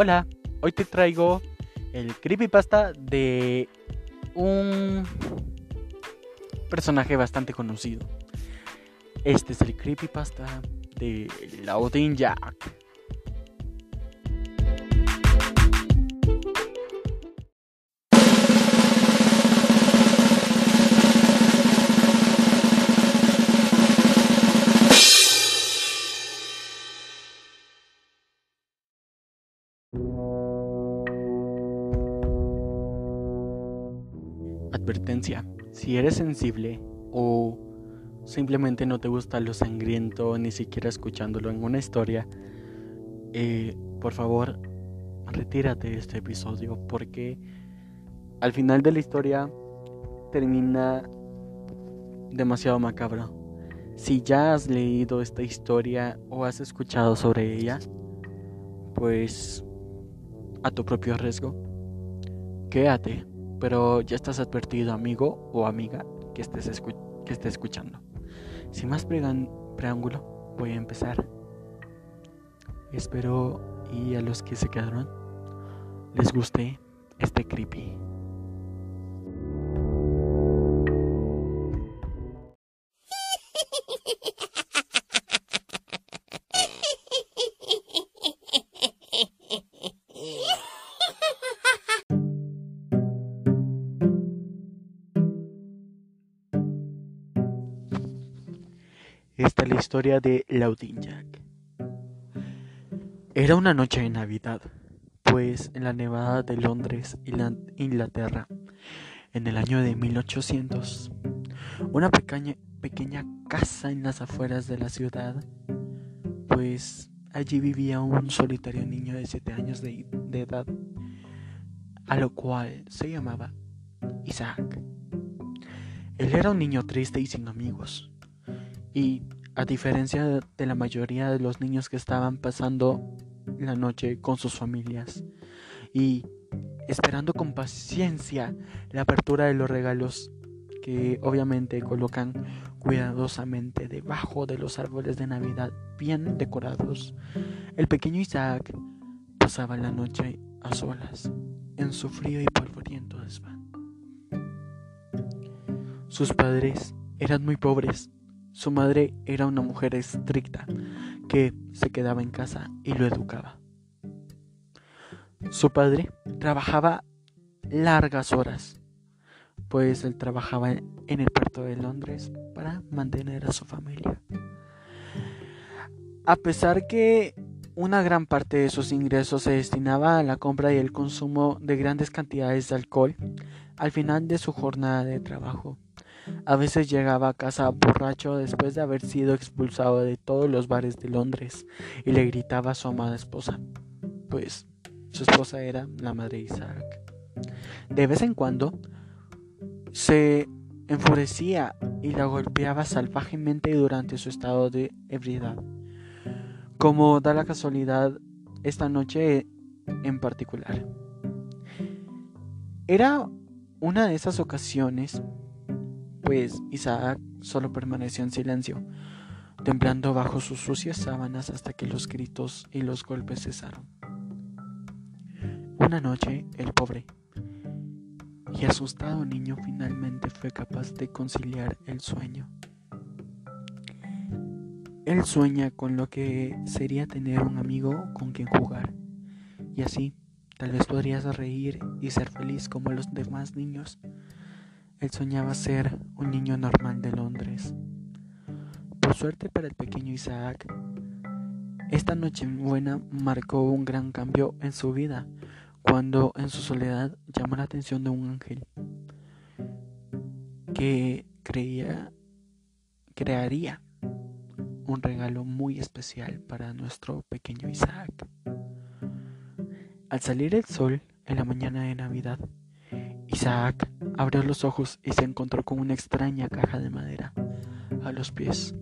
Hola, hoy te traigo el creepypasta de un personaje bastante conocido. Este es el creepypasta de Laudin Jack. Si eres sensible o simplemente no te gusta lo sangriento ni siquiera escuchándolo en una historia, eh, por favor retírate de este episodio porque al final de la historia termina demasiado macabro. Si ya has leído esta historia o has escuchado sobre ella, pues a tu propio riesgo, quédate pero ya estás advertido amigo o amiga que estés, que escuchando. Sin más preámbulo, voy a empezar. Espero y a los que se quedaron les guste este creepy. Historia de Laudin Jack. Era una noche de Navidad, pues en la nevada de Londres, Inglaterra, en el año de 1800, una pequeña, pequeña casa en las afueras de la ciudad, pues allí vivía un solitario niño de 7 años de, de edad, a lo cual se llamaba Isaac. Él era un niño triste y sin amigos y a diferencia de la mayoría de los niños que estaban pasando la noche con sus familias y esperando con paciencia la apertura de los regalos que obviamente colocan cuidadosamente debajo de los árboles de Navidad bien decorados. El pequeño Isaac pasaba la noche a solas en su frío y polvoriento desván. Sus padres eran muy pobres su madre era una mujer estricta que se quedaba en casa y lo educaba. Su padre trabajaba largas horas, pues él trabajaba en el puerto de Londres para mantener a su familia. A pesar que una gran parte de sus ingresos se destinaba a la compra y el consumo de grandes cantidades de alcohol, al final de su jornada de trabajo, a veces llegaba a casa borracho después de haber sido expulsado de todos los bares de Londres y le gritaba a su amada esposa, pues su esposa era la madre de Isaac. De vez en cuando se enfurecía y la golpeaba salvajemente durante su estado de ebriedad. Como da la casualidad esta noche en particular. Era una de esas ocasiones pues Isaac solo permaneció en silencio, temblando bajo sus sucias sábanas hasta que los gritos y los golpes cesaron. Una noche, el pobre y asustado niño finalmente fue capaz de conciliar el sueño. Él sueña con lo que sería tener un amigo con quien jugar, y así tal vez podrías reír y ser feliz como los demás niños. Él soñaba ser un niño normal de Londres. Por suerte para el pequeño Isaac, esta noche buena marcó un gran cambio en su vida cuando en su soledad llamó la atención de un ángel que creía crearía un regalo muy especial para nuestro pequeño Isaac. Al salir el sol en la mañana de Navidad, Isaac abrió los ojos y se encontró con una extraña caja de madera a los pies.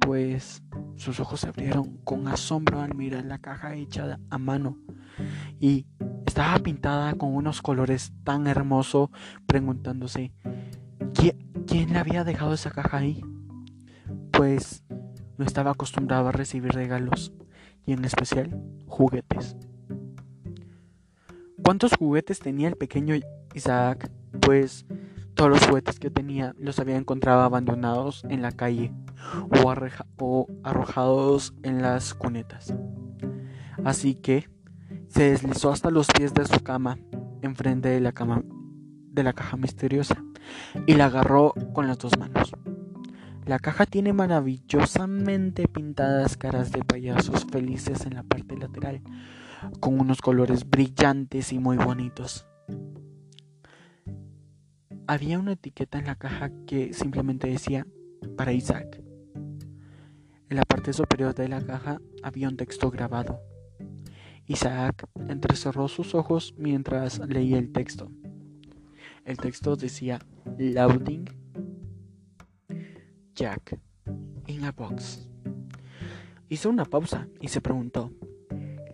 Pues sus ojos se abrieron con asombro al mirar la caja hecha a mano y estaba pintada con unos colores tan hermosos, preguntándose ¿quién, le había dejado esa caja ahí. Pues no estaba acostumbrado a recibir regalos, y en especial juguetes. ¿Cuántos juguetes tenía el pequeño Isaac? Pues todos los juguetes que tenía los había encontrado abandonados en la calle o, arrojados en las cunetas. Así que se deslizó hasta los pies de su cama, enfrente de la, cama, de la caja misteriosa, y la agarró con las dos manos. La caja tiene maravillosamente pintadas caras de payasos felices en la parte lateral, con unos colores brillantes y muy bonitos. Había una etiqueta en la caja que simplemente decía para Isaac. En la parte superior de la caja había un texto grabado. Isaac entrecerró sus ojos mientras leía el texto. El texto decía Loading Jack in a box. Hizo una pausa y se preguntó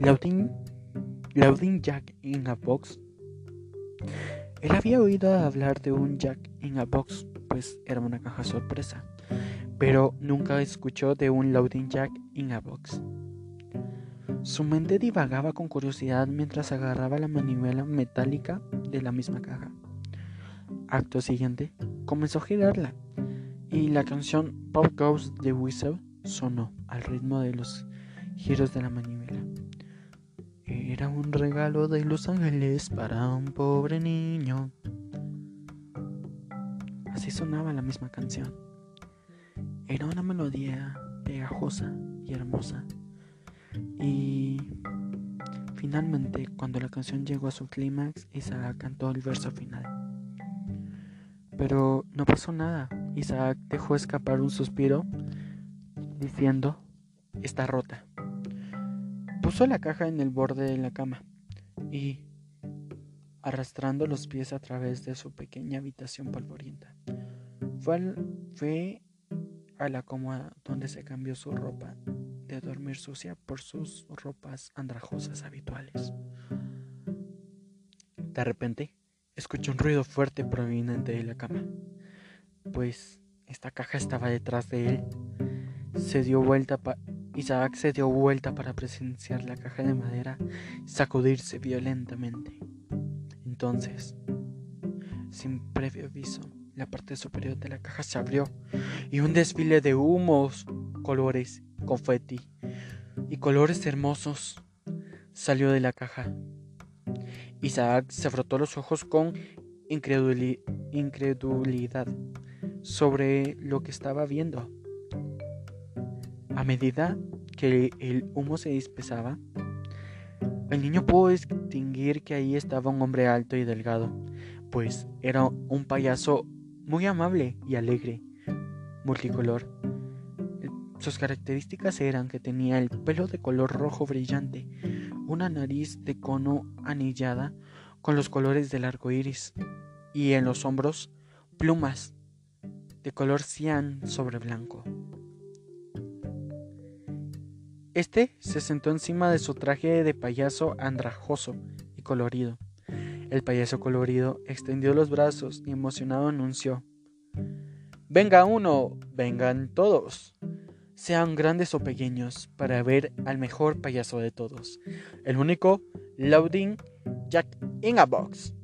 Loading, loading Jack in a Box. Él había oído hablar de un Jack in a Box, pues era una caja sorpresa, pero nunca escuchó de un Loading Jack in a Box. Su mente divagaba con curiosidad mientras agarraba la manivela metálica de la misma caja. Acto siguiente, comenzó a girarla y la canción Pop Goes the Whistle sonó al ritmo de los giros de la manivela. Era un regalo de los ángeles para un pobre niño. Así sonaba la misma canción. Era una melodía pegajosa y hermosa. Y finalmente, cuando la canción llegó a su clímax, Isaac cantó el verso final. Pero no pasó nada. Isaac dejó escapar un suspiro diciendo, está rota. Puso la caja en el borde de la cama y, arrastrando los pies a través de su pequeña habitación polvorienta, fue, a la cómoda donde se cambió su ropa de dormir sucia por sus ropas andrajosas habituales. De repente, escuchó un ruido fuerte proveniente de la cama, pues esta caja estaba detrás de él. Se dio vuelta Isaac se dio vuelta para presenciar la caja de madera sacudirse violentamente. Entonces, sin previo aviso, la parte superior de la caja se abrió y un desfile de humos, colores, confeti y colores hermosos salió de la caja. Isaac se frotó los ojos con incredulidad sobre lo que estaba viendo. A medida que el humo se dispersaba, el niño pudo distinguir que ahí estaba un hombre alto y delgado, pues era un payaso muy amable y alegre, multicolor. Sus características eran que tenía el pelo de color rojo brillante, una nariz de cono anillada con los colores del arco iris, y en los hombros plumas de color cian sobre blanco. Este se sentó encima de su traje de payaso andrajoso y colorido. El payaso colorido extendió los brazos y emocionado anunció Venga uno, vengan todos, sean grandes o pequeños, para ver al mejor payaso de todos, el único Loading Jack in a Box.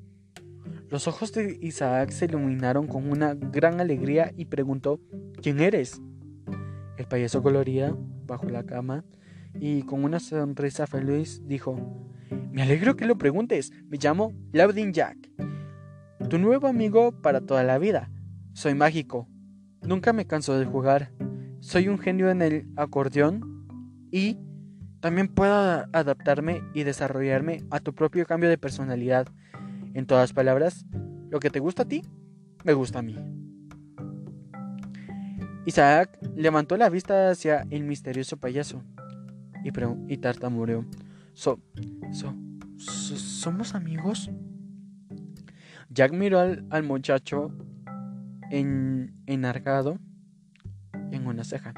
Los ojos de Isaac se iluminaron con una gran alegría y preguntó ¿Quién eres? El payaso colorido, bajo la cama, y con una sonrisa feliz dijo, Me alegro que lo preguntes, me llamo Laudin Jack, tu nuevo amigo para toda la vida. Soy mágico, nunca me canso de jugar, soy un genio en el acordeón y también puedo adaptarme y desarrollarme a tu propio cambio de personalidad. En todas palabras, lo que te gusta a ti, me gusta a mí. Isaac levantó la vista hacia el misterioso payaso y, y tartamureó. So, so, ¿Somos amigos? Jack miró al, muchacho en, enargado en una ceja.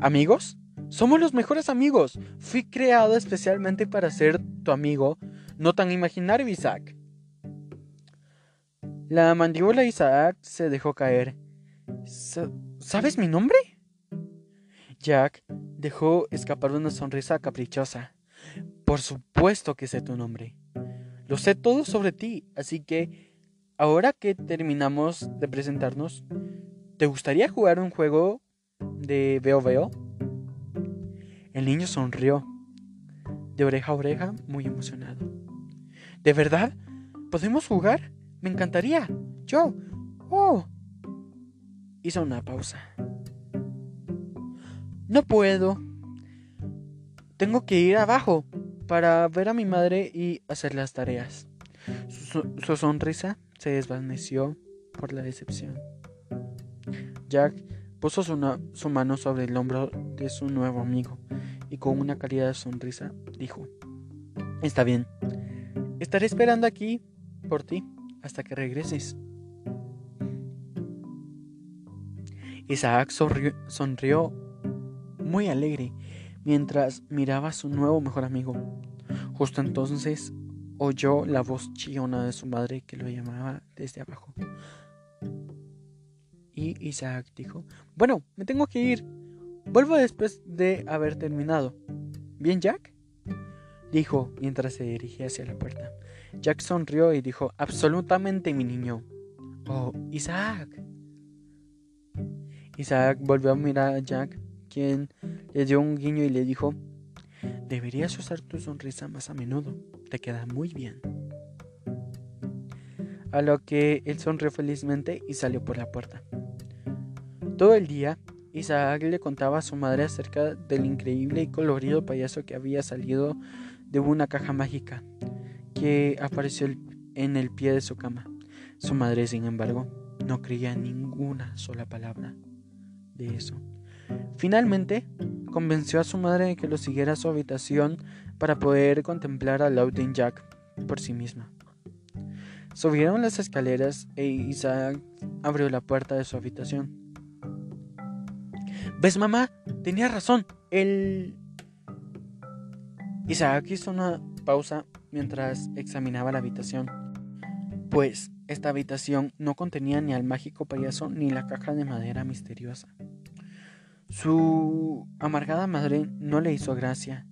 ¿Amigos? Somos los mejores amigos. Fui creado especialmente para ser tu amigo, no tan imaginario, Isaac. La mandíbula de Isaac se dejó caer. ¿Sabes mi nombre? Jack dejó escapar una sonrisa caprichosa. Por supuesto que sé tu nombre. Lo sé todo sobre ti, así que ahora que terminamos de presentarnos, ¿te gustaría jugar un juego de Veo Veo? El niño sonrió, de oreja a oreja, muy emocionado. ¿De verdad? ¿Podemos jugar? Me encantaría. Yo. Oh. Hizo una pausa. No puedo. Tengo que ir abajo para ver a mi madre y hacer las tareas. Su, sonrisa se desvaneció por la decepción. Jack puso su, mano sobre el hombro de su nuevo amigo y con una cálida sonrisa dijo, Está bien, estaré esperando aquí por ti hasta que regreses. Isaac sonrió muy alegre mientras miraba a su nuevo mejor amigo. Justo entonces oyó la voz chillona de su madre que lo llamaba desde abajo. Y Isaac dijo, bueno, me tengo que ir. Vuelvo después de haber terminado. ¿Bien, Jack? Dijo mientras se dirigía hacia la puerta. Jack sonrió y dijo, absolutamente mi niño. Oh, Isaac. Isaac volvió a mirar a Jack, quien le dio un guiño y le dijo, deberías usar tu sonrisa más a menudo, te queda muy bien. A lo que él sonrió felizmente y salió por la puerta. Todo el día, Isaac le contaba a su madre acerca del increíble y colorido payaso que había salido de una caja mágica que apareció en el pie de su cama. Su madre, sin embargo, no creía ninguna sola palabra de eso. Finalmente, convenció a su madre de que lo siguiera a su habitación para poder contemplar a Loudon Jack por sí misma. Subieron las escaleras e Isaac abrió la puerta de su habitación. ¿Ves, mamá? Tenía razón. El... Isaac hizo una pausa mientras examinaba la habitación. Pues esta habitación no contenía ni al mágico payaso ni la caja de madera misteriosa. Su amargada madre no le hizo gracia.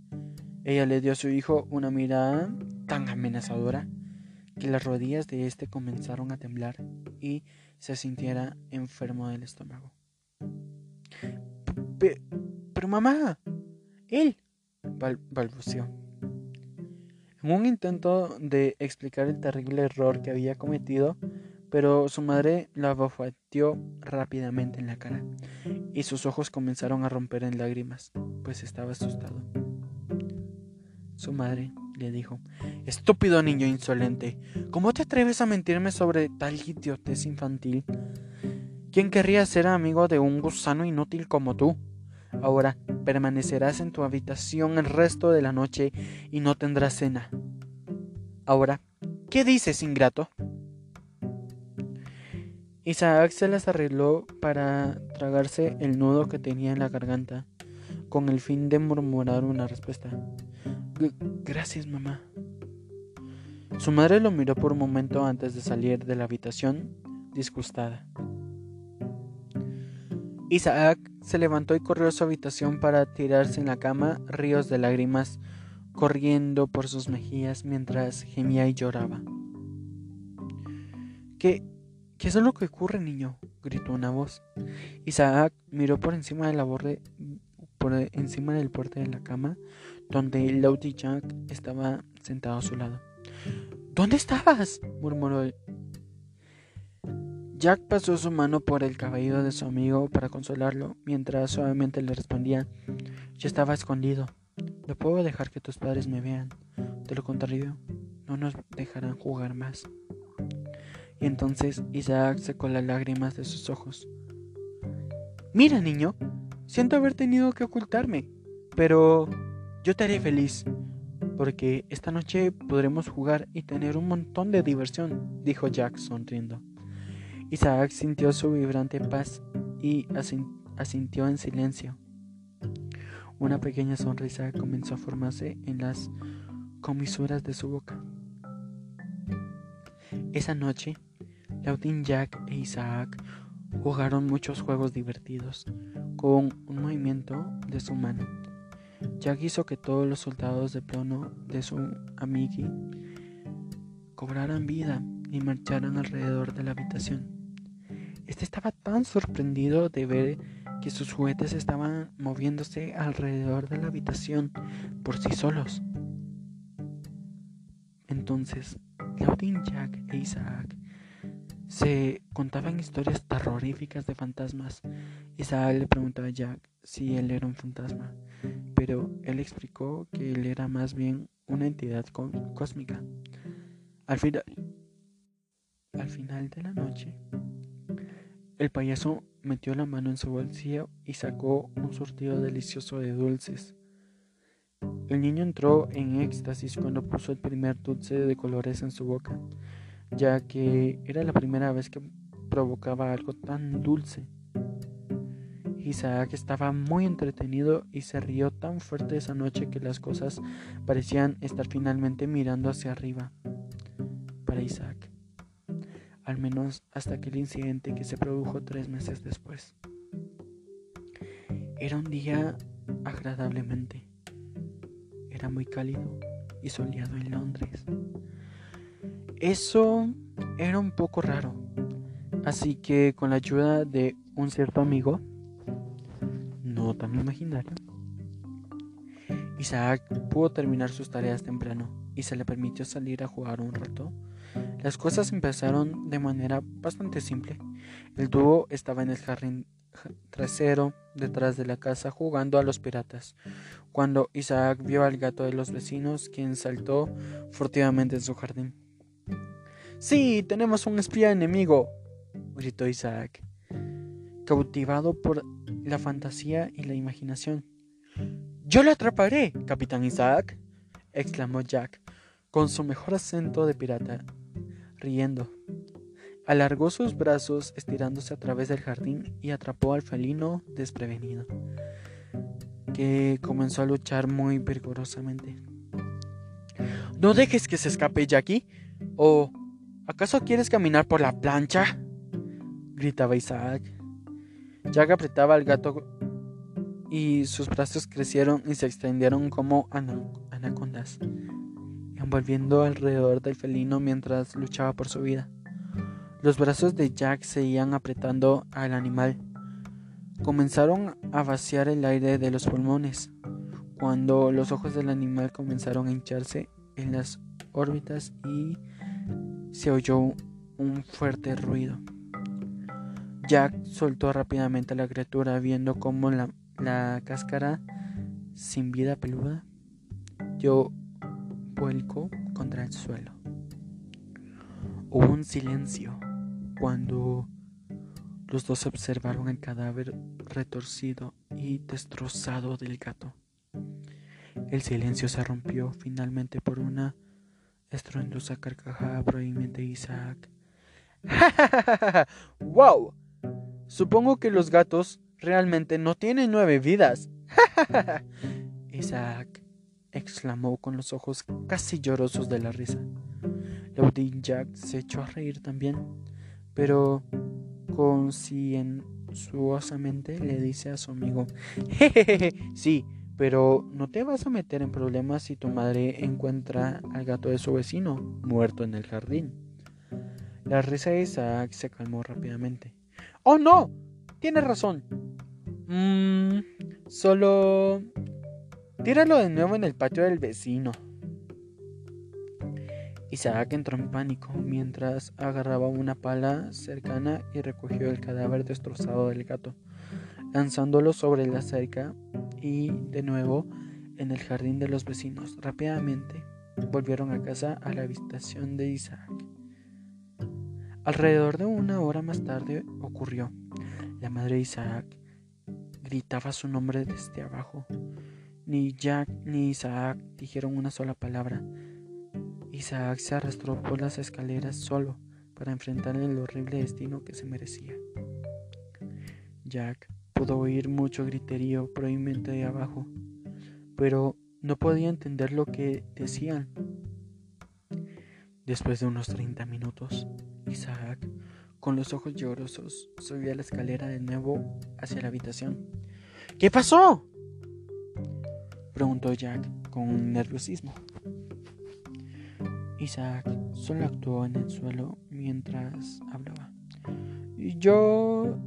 Ella le dio a su hijo una mirada tan amenazadora que las rodillas de éste comenzaron a temblar y se sintiera enfermo del estómago. Pero mamá, él, balbuceó. En un intento de explicar el terrible error que había cometido, pero su madre la abofeteó rápidamente en la cara y sus ojos comenzaron a romper en lágrimas, pues estaba asustado. Su madre le dijo, Estúpido niño insolente, ¿cómo te atreves a mentirme sobre tal idiotez infantil? ¿Quién querría ser amigo de un gusano inútil como tú? Ahora permanecerás en tu habitación el resto de la noche y no tendrás cena. Ahora, ¿qué dices, ingrato? Isaac se las arregló para tragarse el nudo que tenía en la garganta, con el fin de murmurar una respuesta. Gracias, mamá. Su madre lo miró por un momento antes de salir de la habitación, disgustada. Isaac se levantó y corrió a su habitación para tirarse en la cama, ríos de lágrimas corriendo por sus mejillas mientras gemía y lloraba. ¿Qué, qué es lo que ocurre, niño? gritó una voz. Isaac miró por encima de la borde, por encima del puerto de la cama, donde Lauti Jack estaba sentado a su lado. ¿Dónde estabas? murmuró. Jack pasó su mano por el cabello de su amigo para consolarlo, mientras suavemente le respondía, Yo estaba escondido. No puedo dejar que tus padres me vean. De lo contrario, no nos dejarán jugar más. Y entonces Isaac secó las lágrimas de sus ojos. Mira, niño, siento haber tenido que ocultarme, pero yo te haré feliz, porque esta noche podremos jugar y tener un montón de diversión, dijo Jack sonriendo. Isaac sintió su vibrante paz y asintió en silencio. Una pequeña sonrisa comenzó a formarse en las comisuras de su boca. Esa noche, Laudin Jack e Isaac jugaron muchos juegos divertidos con un movimiento de su mano Jack hizo que todos los soldados de plomo de su amigui cobraran vida y marcharan alrededor de la habitación. Este estaba tan sorprendido de ver que sus juguetes estaban moviéndose alrededor de la habitación por sí solos. Entonces, Claudine, Jack e Isaac se contaban historias terroríficas de fantasmas. Isaac le preguntaba a Jack si él era un fantasma, pero él explicó que él era más bien una entidad cósmica. Al final, al final de la noche, el payaso metió la mano en su bolsillo y sacó un surtido delicioso de dulces. El niño entró en éxtasis cuando puso el primer dulce de colores en su boca, ya que era la primera vez que provocaba algo tan dulce. Isaac estaba muy entretenido y se rió tan fuerte esa noche que las cosas parecían estar finalmente mirando hacia arriba. Para Isaac. Al menos hasta aquel incidente que se produjo tres meses después. Era un día agradablemente. Era muy cálido y soleado en Londres. Eso era un poco raro. Así que con la ayuda de un cierto amigo, tan imaginario. Isaac pudo terminar sus tareas temprano y se le permitió salir a jugar un rato. Las cosas empezaron de manera bastante simple. El dúo estaba en el jardín trasero detrás de la casa jugando a los piratas, cuando Isaac vio al gato de los vecinos, quien saltó furtivamente en su jardín. Sí, tenemos un espía enemigo, gritó Isaac, cautivado por la fantasía y la imaginación. Yo lo atraparé, capitán Isaac, exclamó Jack, con su mejor acento de pirata, riendo. Alargó sus brazos estirándose a través del jardín y atrapó al felino desprevenido, que comenzó a luchar muy vigorosamente. No dejes que se escape Jackie. ¿O acaso quieres caminar por la plancha? gritaba Isaac. Jack apretaba al gato y sus brazos crecieron y se extendieron como anacondas, envolviendo alrededor del felino mientras luchaba por su vida. Los brazos de Jack seguían apretando al animal. Comenzaron a vaciar el aire de los pulmones, cuando los ojos del animal comenzaron a hincharse en las órbitas y se oyó un fuerte ruido. Jack soltó rápidamente a la criatura viendo cómo la, la cáscara sin vida peluda dio vuelco contra el suelo. Hubo un silencio cuando los dos observaron el cadáver retorcido y destrozado del gato. El silencio se rompió finalmente por una estruendosa carcajada proveniente de Isaac. ¡Wow! Supongo que los gatos realmente no tienen nueve vidas. Isaac exclamó con los ojos casi llorosos de la risa. Laudin Jack se echó a reír también, pero concienzuosamente le dice a su amigo, jejeje, sí, pero no te vas a meter en problemas si tu madre encuentra al gato de su vecino muerto en el jardín. La risa de Isaac se calmó rápidamente. ¡Oh, no! Tienes razón. Mmm. Solo... Tíralo de nuevo en el patio del vecino. Isaac entró en pánico mientras agarraba una pala cercana y recogió el cadáver destrozado del gato, lanzándolo sobre la cerca y de nuevo en el jardín de los vecinos. Rápidamente volvieron a casa a la habitación de Isaac. Alrededor de una hora más tarde ocurrió. La madre de Isaac gritaba su nombre desde abajo. Ni Jack ni Isaac dijeron una sola palabra. Isaac se arrastró por las escaleras solo para enfrentar el horrible destino que se merecía. Jack pudo oír mucho griterío proveniente de abajo, pero no podía entender lo que decían. Después de unos 30 minutos, Isaac, con los ojos llorosos, subió a la escalera de nuevo hacia la habitación. ¿Qué pasó? Preguntó Jack con nerviosismo. Isaac solo actuó en el suelo mientras hablaba. Yo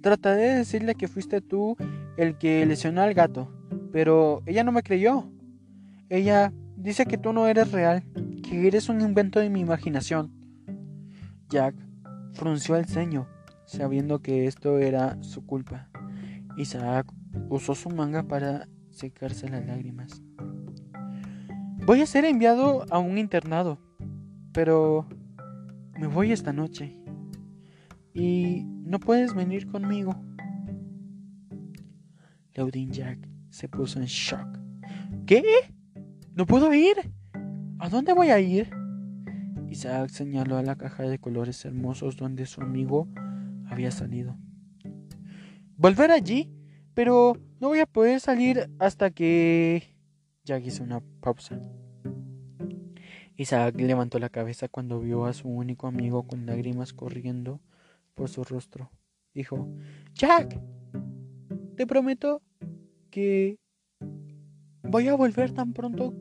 trataré de decirle que fuiste tú el que lesionó al gato, pero ella no me creyó. Ella dice que tú no eres real, que eres un invento de mi imaginación. Jack frunció el ceño, sabiendo que esto era su culpa. Isaac usó su manga para secarse las lágrimas. Voy a ser enviado a un internado, pero me voy esta noche. Y no puedes venir conmigo. Laudin Jack se puso en shock. ¿Qué? ¿No puedo ir? ¿A dónde voy a ir? Isaac señaló a la caja de colores hermosos donde su amigo había salido. Volver allí, pero no voy a poder salir hasta que... Jack hizo una pausa. Isaac levantó la cabeza cuando vio a su único amigo con lágrimas corriendo por su rostro. Dijo, Jack, te prometo que voy a volver tan pronto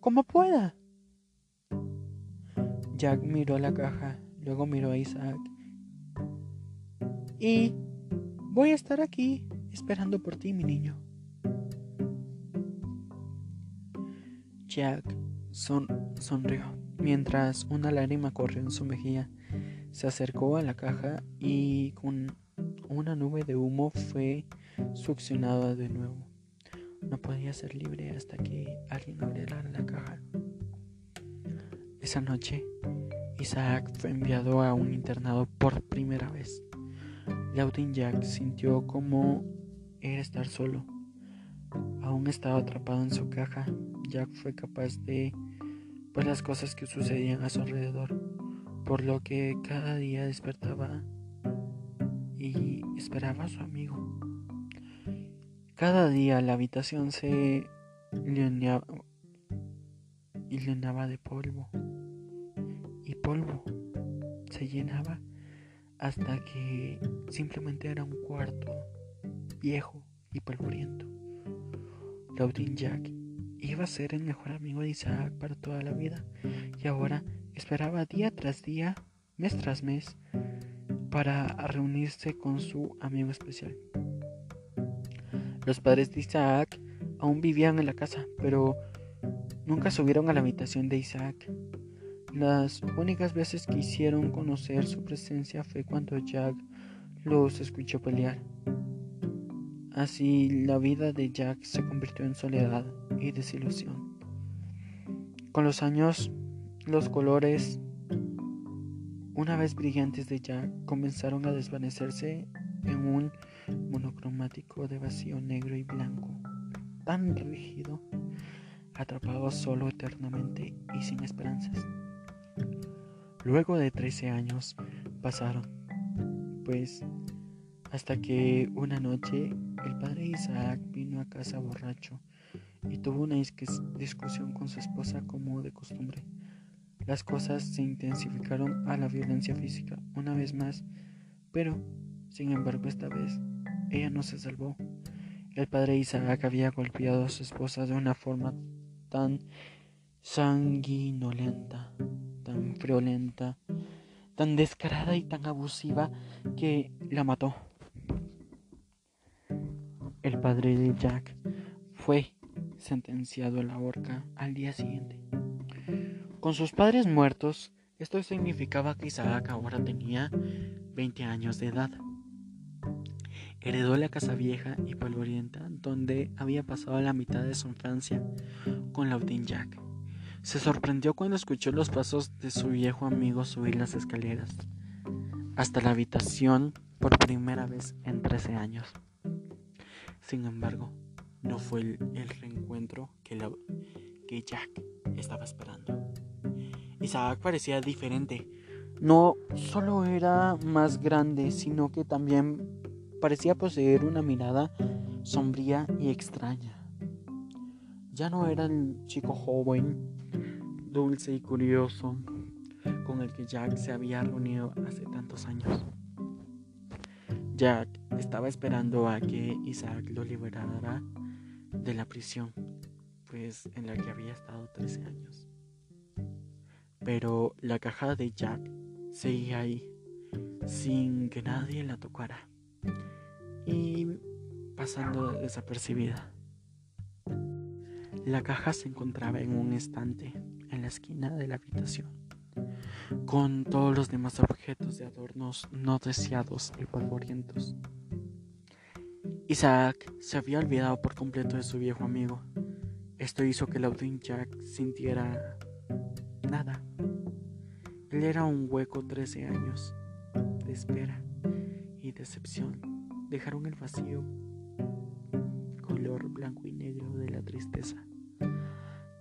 como pueda. Jack miró la caja, luego miró a Isaac. Y voy a estar aquí esperando por ti, mi niño. Jack sonrió mientras una lágrima corrió en su mejilla. Se acercó a la caja y con una nube de humo fue succionada de nuevo. No podía ser libre hasta que alguien abriera la caja. Esa noche, Isaac fue enviado a un internado por primera vez. Laudin Jack sintió como era estar solo. Aún estaba atrapado en su caja. Jack fue capaz de ver las cosas que sucedían a su alrededor, por lo que cada día despertaba y esperaba a su amigo. Cada día la habitación se llenaba, y llenaba de polvo y polvo se llenaba hasta que simplemente era un cuarto viejo y polvoriento. Laudin Jack iba a ser el mejor amigo de Isaac para toda la vida y ahora esperaba día tras día, mes tras mes, para reunirse con su amigo especial. Los padres de Isaac aún vivían en la casa, pero nunca subieron a la habitación de Isaac. Las únicas veces que hicieron conocer su presencia fue cuando Jack los escuchó pelear. Así la vida de Jack se convirtió en soledad y desilusión. Con los años, los colores, una vez brillantes de Jack, comenzaron a desvanecerse en un monocromático de vacío negro y blanco, tan rígido, atrapado solo eternamente y sin esperanzas. Luego de 13 años pasaron, pues hasta que una noche el padre Isaac vino a casa borracho y tuvo una discusión con su esposa como de costumbre. Las cosas se intensificaron a la violencia física una vez más, pero, sin embargo, esta vez ella no se salvó. El padre Isaac había golpeado a su esposa de una forma tan sanguinolenta, tan friolenta, tan descarada y tan abusiva que la mató. El padre de Jack fue sentenciado a la horca al día siguiente. Con sus padres muertos, esto significaba que Isaac ahora tenía 20 años de edad. Heredó la casa vieja y polvorienta donde había pasado la mitad de su infancia con Laudin Jack. Se sorprendió cuando escuchó los pasos de su viejo amigo subir las escaleras hasta la habitación por primera vez en 13 años. Sin embargo, no fue el, reencuentro que, que Jack estaba esperando. Isaac parecía diferente. No solo era más grande, sino que también parecía poseer una mirada sombría y extraña. Ya no era el chico joven, dulce y curioso con el que Jack se había reunido hace tantos años. Jack estaba esperando a que Isaac lo liberara de la prisión, pues en la que había estado 13 años. Pero la caja de Jack seguía ahí, sin que nadie la tocara, y pasando desapercibida. La caja se encontraba en un estante en la esquina de la habitación, con todos los demás objetos de adornos no deseados y polvorientos. Isaac se había olvidado por completo de su viejo amigo. Esto hizo que Laudin Jack sintiera nada. Él era un hueco 13 años de espera y decepción. Dejaron el vacío, color blanco y negro de la tristeza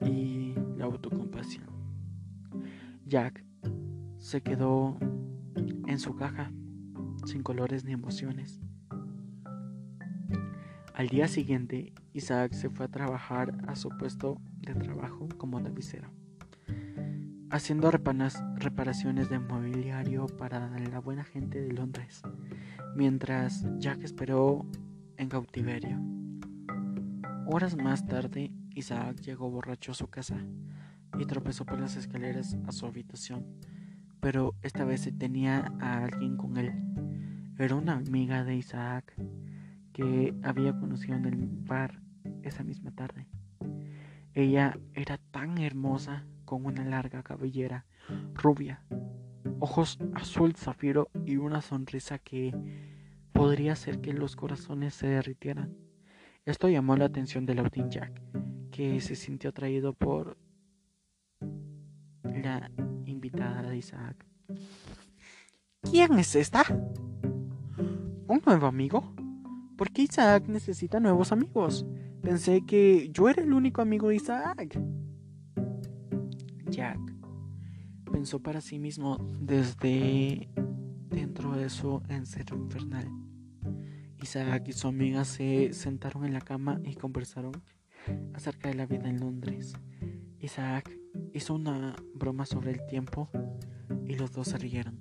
y la autocompasión. Jack se quedó en su caja, sin colores ni emociones. Al día siguiente, Isaac se fue a trabajar a su puesto de trabajo como tapicero, haciendo reparaciones de mobiliario para la buena gente de Londres, mientras Jack esperó en cautiverio. Horas más tarde, Isaac llegó borracho a su casa y tropezó por las escaleras a su habitación, pero esta vez tenía a alguien con él. Era una amiga de Isaac que había conocido en el bar esa misma tarde. Ella era tan hermosa con una larga cabellera rubia, ojos azul zafiro y una sonrisa que podría hacer que los corazones se derritieran. Esto llamó la atención de Lautin Jack, que se sintió atraído por la invitada de Isaac. ¿Quién es esta? ¿Un nuevo amigo? ¿Por qué Isaac necesita nuevos amigos? Pensé que yo era el único amigo de Isaac. Jack pensó para sí mismo desde dentro de su encerro infernal. Isaac y su amiga se sentaron en la cama y conversaron acerca de la vida en Londres. Isaac hizo una broma sobre el tiempo y los dos se rieron.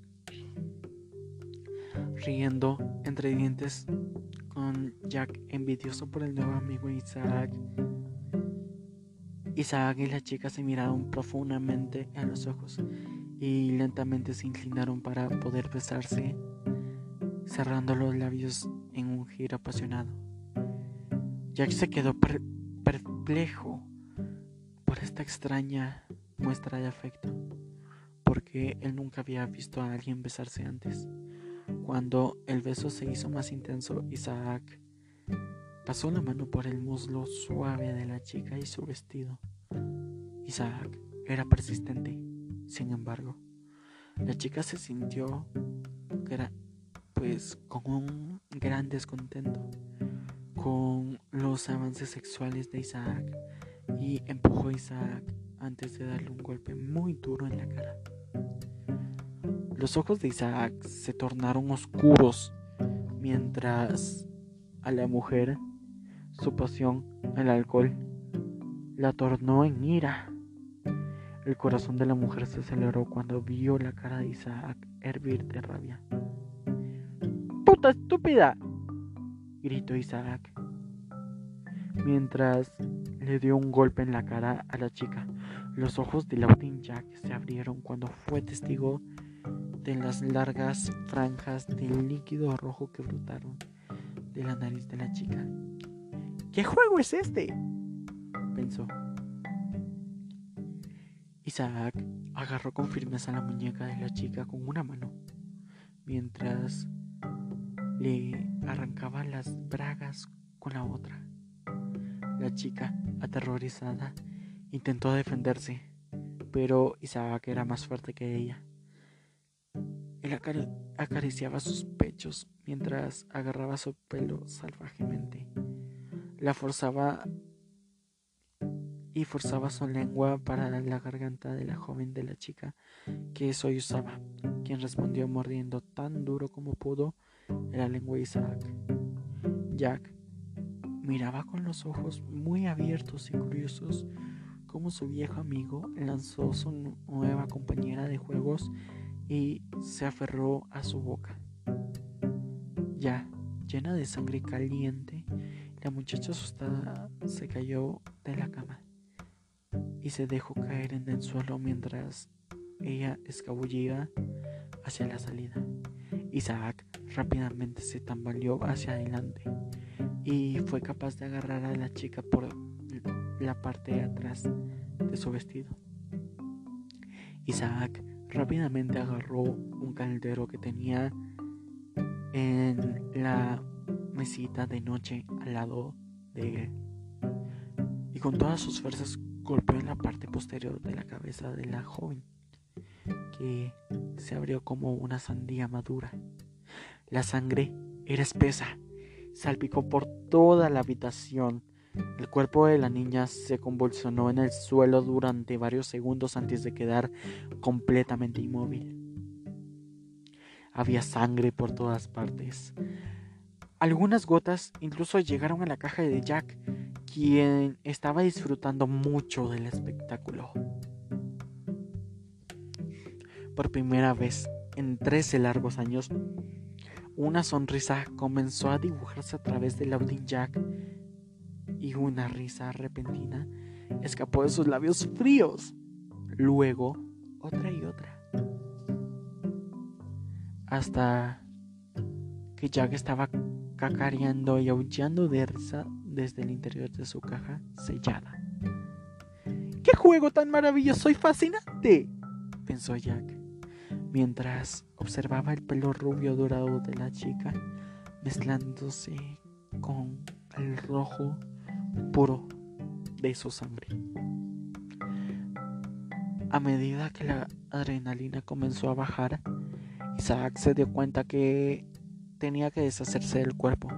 Riendo entre dientes, con Jack envidioso por el nuevo amigo Isaac. Isaac y la chica se miraron profundamente a los ojos y lentamente se inclinaron para poder besarse, cerrando los labios en un giro apasionado. Jack se quedó perplejo por esta extraña muestra de afecto, porque él nunca había visto a alguien besarse antes. Cuando el beso se hizo más intenso, Isaac pasó la mano por el muslo suave de la chica y su vestido. Isaac era persistente, sin embargo. La chica se sintió pues con un gran descontento con los avances sexuales de Isaac y empujó a Isaac antes de darle un golpe muy duro en la cara. Los ojos de Isaac se tornaron oscuros mientras a la mujer su pasión, el alcohol, la tornó en ira. El corazón de la mujer se aceleró cuando vio la cara de Isaac hervir de rabia. ¡Puta estúpida! gritó Isaac mientras le dio un golpe en la cara a la chica. Los ojos de Laudin Jack se abrieron cuando fue testigo de las largas franjas de líquido rojo que brotaron de la nariz de la chica. ¿Qué juego es este? pensó. Isaac agarró con firmeza la muñeca de la chica con una mano, mientras le arrancaba las bragas con la otra. La chica, aterrorizada, intentó defenderse, pero Isaac era más fuerte que ella. Él acariciaba sus pechos mientras agarraba su pelo salvajemente. La forzaba y forzaba su lengua para la garganta de la joven de la chica que sollozaba, quien respondió mordiendo tan duro como pudo la lengua de Isaac. Jack miraba con los ojos muy abiertos y curiosos como su viejo amigo lanzó su nueva compañera de juegos y se aferró a su boca. Ya, llena de sangre caliente, La muchacha asustada se cayó de la cama y se dejó caer en el suelo mientras ella escabullía hacia la salida. Isaac rápidamente se tambaleó hacia adelante y fue capaz de agarrar a la chica por la parte de atrás de su vestido. Isaac rápidamente agarró un caldero que tenía en la mesita de noche al lado de él y con todas sus fuerzas golpeó en la parte posterior de la cabeza de la joven que se abrió como una sandía madura. La sangre era espesa, salpicó por toda la habitación. El cuerpo de la niña se convulsionó en el suelo durante varios segundos antes de quedar completamente inmóvil. Había sangre por todas partes. Algunas gotas incluso llegaron a la caja de Jack, quien estaba disfrutando mucho del espectáculo. Por primera vez en 13 largos años, una sonrisa comenzó a dibujarse a través de Laudin Jack y una risa repentina escapó de sus labios fríos. Luego, otra y otra. Hasta que Jack estaba cacareando y aullando de risa desde el interior de su caja sellada. ¡Qué juego tan maravilloso y fascinante! pensó Jack mientras observaba el pelo rubio dorado de la chica mezclándose con el rojo puro de su sangre. A medida que la adrenalina comenzó a bajar, Isaac se dio cuenta que tenía que deshacerse del cuerpo.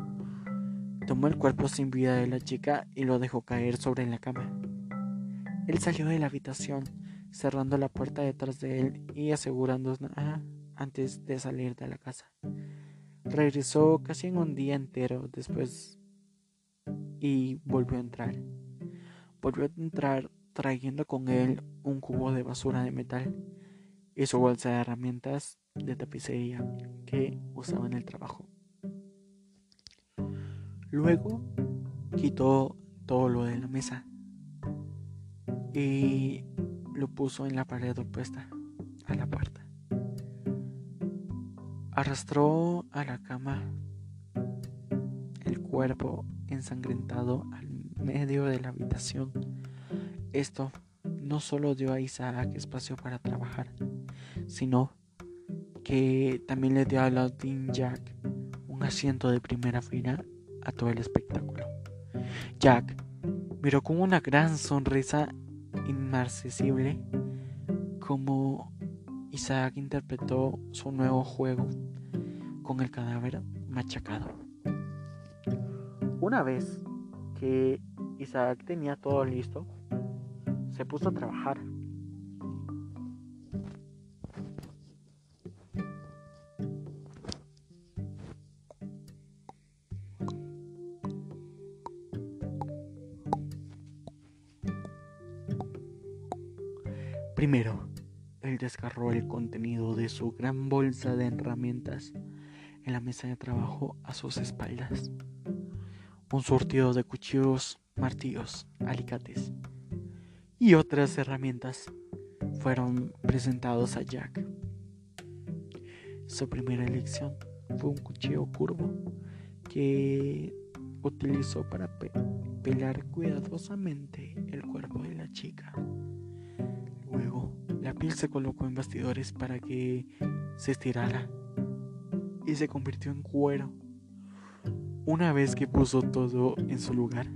Tomó el cuerpo sin vida de la chica y lo dejó caer sobre la cama. Él salió de la habitación cerrando la puerta detrás de él y asegurándose antes de salir de la casa. Regresó casi en un día entero después y volvió a entrar. Volvió a entrar trayendo con él un cubo de basura de metal y su bolsa de herramientas de tapicería que usaba en el trabajo. Luego quitó todo lo de la mesa y lo puso en la pared opuesta a la puerta. Arrastró a la cama el cuerpo ensangrentado al medio de la habitación. Esto no solo dio a Isaac espacio para trabajar, sino que también le dio a Laudin Jack un asiento de primera fila a todo el espectáculo. Jack miró con una gran sonrisa inmarcesible como Isaac interpretó su nuevo juego con el cadáver machacado. Una vez que Isaac tenía todo listo, se puso a trabajar. Primero, él descarró el contenido de su gran bolsa de herramientas en la mesa de trabajo a sus espaldas. Un surtido de cuchillos, martillos, alicates y otras herramientas fueron presentados a Jack. Su primera elección fue un cuchillo curvo que utilizó para pelar cuidadosamente el cuerpo de la chica. La piel se colocó en bastidores para que se estirara y se convirtió en cuero. Una vez que puso todo en su lugar,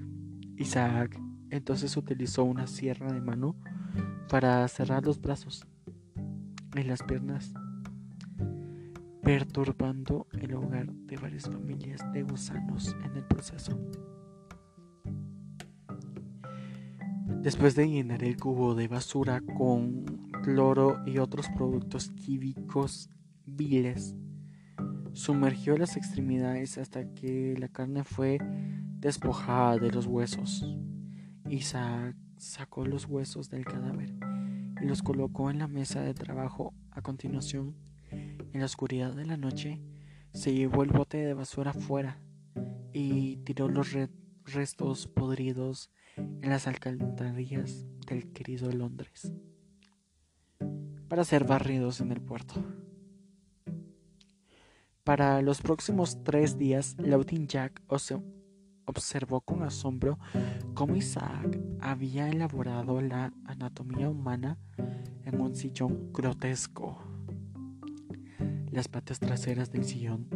Isaac entonces utilizó una sierra de mano para cerrar los brazos y las piernas, perturbando el hogar de varias familias de gusanos en el proceso. Después de llenar el cubo de basura con cloro y otros productos químicos viles, sumergió las extremidades hasta que la carne fue despojada de los huesos. Isaac sacó los huesos del cadáver y los colocó en la mesa de trabajo. A continuación, en la oscuridad de la noche, se llevó el bote de basura fuera y tiró los restos podridos en las alcantarillas del querido Londres para ser barridos en el puerto. Para los próximos tres días, Laudin Jack observó con asombro cómo Isaac había elaborado la anatomía humana en un sillón grotesco. Las patas traseras del sillón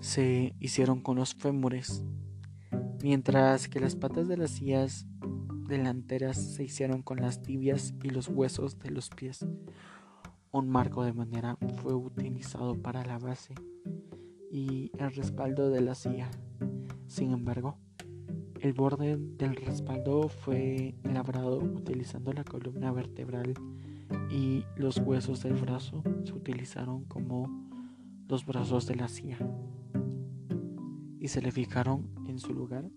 se hicieron con los fémures, mientras que las patas de las sillas delanteras se hicieron con las tibias y los huesos de los pies. Un marco de madera fue utilizado para la base y el respaldo de la silla. Sin embargo, el borde del respaldo fue labrado utilizando la columna vertebral y los huesos del brazo se utilizaron como los brazos de la silla y se le fijaron en su lugar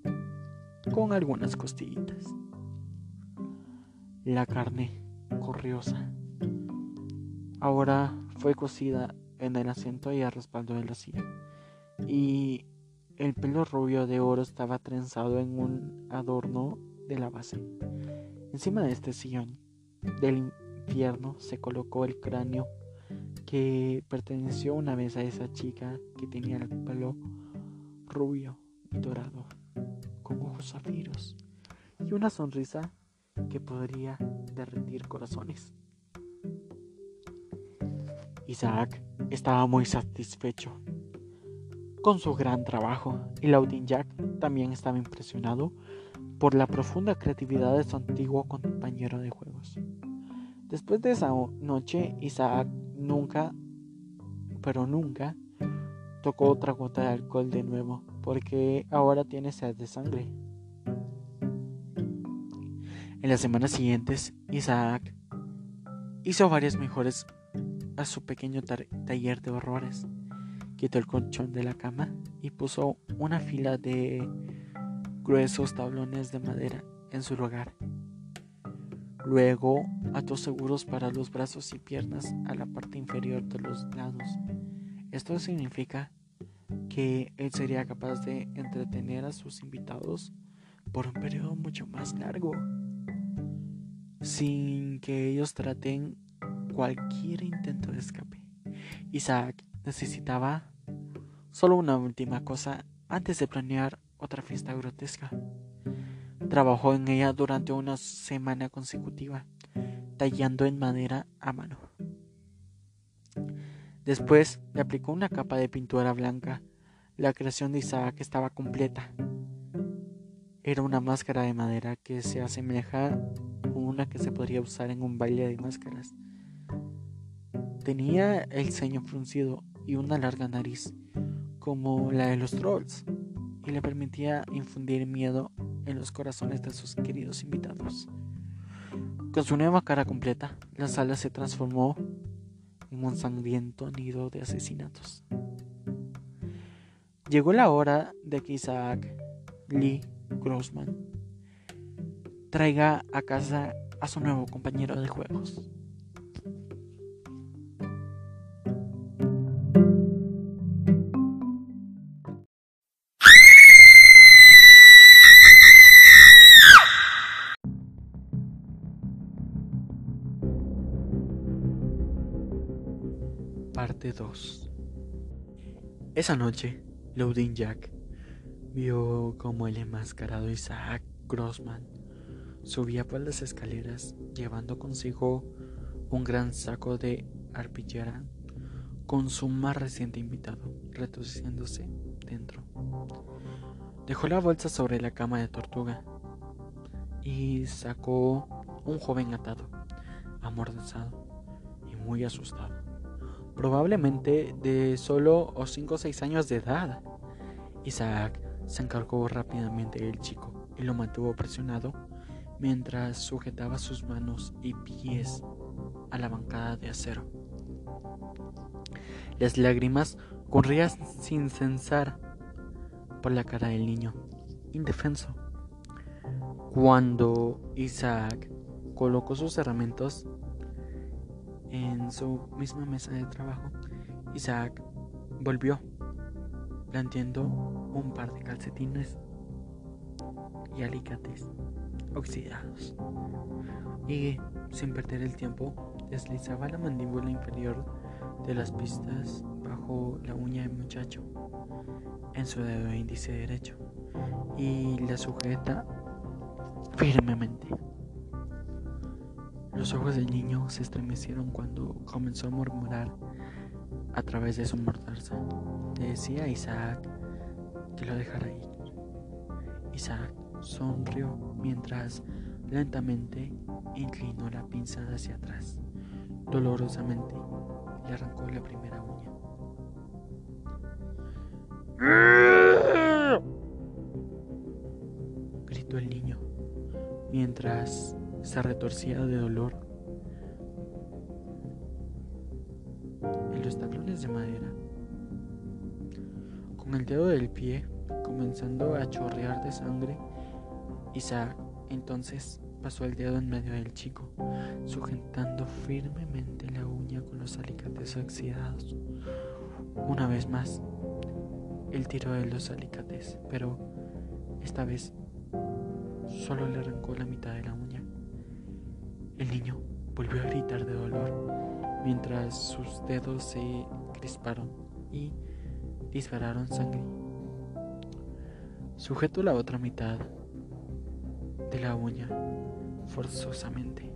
con algunas costillitas. La carne corriosa ahora fue cocida en el asiento y al respaldo de la silla y el pelo rubio de oro estaba trenzado en un adorno de la base. Encima de este sillón del infierno se colocó el cráneo que perteneció una vez a esa chica que tenía el pelo rubio y dorado, con ojos zafiros y una sonrisa que podría derretir corazones. Isaac estaba muy satisfecho con su gran trabajo y Laudin Jack también estaba impresionado por la profunda creatividad de su antiguo compañero de juegos. Después de esa noche, Isaac nunca, pero nunca, tocó otra gota de alcohol de nuevo, porque ahora tiene sed de sangre. En las semanas siguientes, Isaac hizo varias mejores a su pequeño taller de horrores. Quitó el colchón de la cama y puso una fila de gruesos tablones de madera en su lugar. Luego ató seguros para los brazos y piernas a la parte inferior de los lados. Esto significa que él sería capaz de entretener a sus invitados por un periodo mucho más largo, sin que ellos traten cualquier intento de escape. Isaac necesitaba solo una última cosa antes de planear otra fiesta grotesca. Trabajó en ella durante una semana consecutiva, tallando en madera a mano. Después le aplicó una capa de pintura blanca. La creación de Isaac estaba completa. Era una máscara de madera que se asemeja a una que se podría usar en un baile de máscaras. Tenía el ceño fruncido y una larga nariz, como la de los trolls, y le permitía infundir miedo en los corazones de sus queridos invitados. Con su nueva cara completa, la sala se transformó en un sangriento nido de asesinatos. Llegó la hora de que Isaac Lee Grossman traiga a casa a su nuevo compañero de juegos. Parte 2 Esa noche, Loudin Jack vio como el enmascarado Isaac Grossman subía por las escaleras llevando consigo un gran saco de arpillera con su más reciente invitado retorciéndose dentro. Dejó la bolsa sobre la cama de tortuga y sacó un joven atado, amordazado y muy asustado probablemente de solo o 5 o 6 años de edad. Isaac se encargó rápidamente del chico y lo mantuvo presionado mientras sujetaba sus manos y pies a la bancada de acero. Las lágrimas corrían sin censar por la cara del niño, indefenso. Cuando Isaac colocó sus herramientas en su misma mesa de trabajo, Isaac volvió, planteando un par de calcetines y alicates oxidados. Y, sin perder el tiempo, deslizaba la mandíbula inferior de las pistas bajo la uña del muchacho en su dedo índice derecho y la sujeta firmemente. Los ojos del niño se estremecieron cuando comenzó a murmurar a través de su mordaza. Le decía a Isaac que lo dejara ir. Isaac sonrió mientras lentamente inclinó la pinza hacia atrás. Dolorosamente le arrancó la primera uña. Se retorcía de dolor en los tablones de madera. Con el dedo del pie comenzando a chorrear de sangre, Isaac entonces pasó el dedo en medio del chico, sujetando firmemente la uña con los alicates oxidados. Una vez más, él tiró de los alicates, pero esta vez solo le arrancó la mitad de la uña. El niño volvió a gritar de dolor mientras sus dedos se crisparon y dispararon sangre. Sujetó la otra mitad de la uña forzosamente.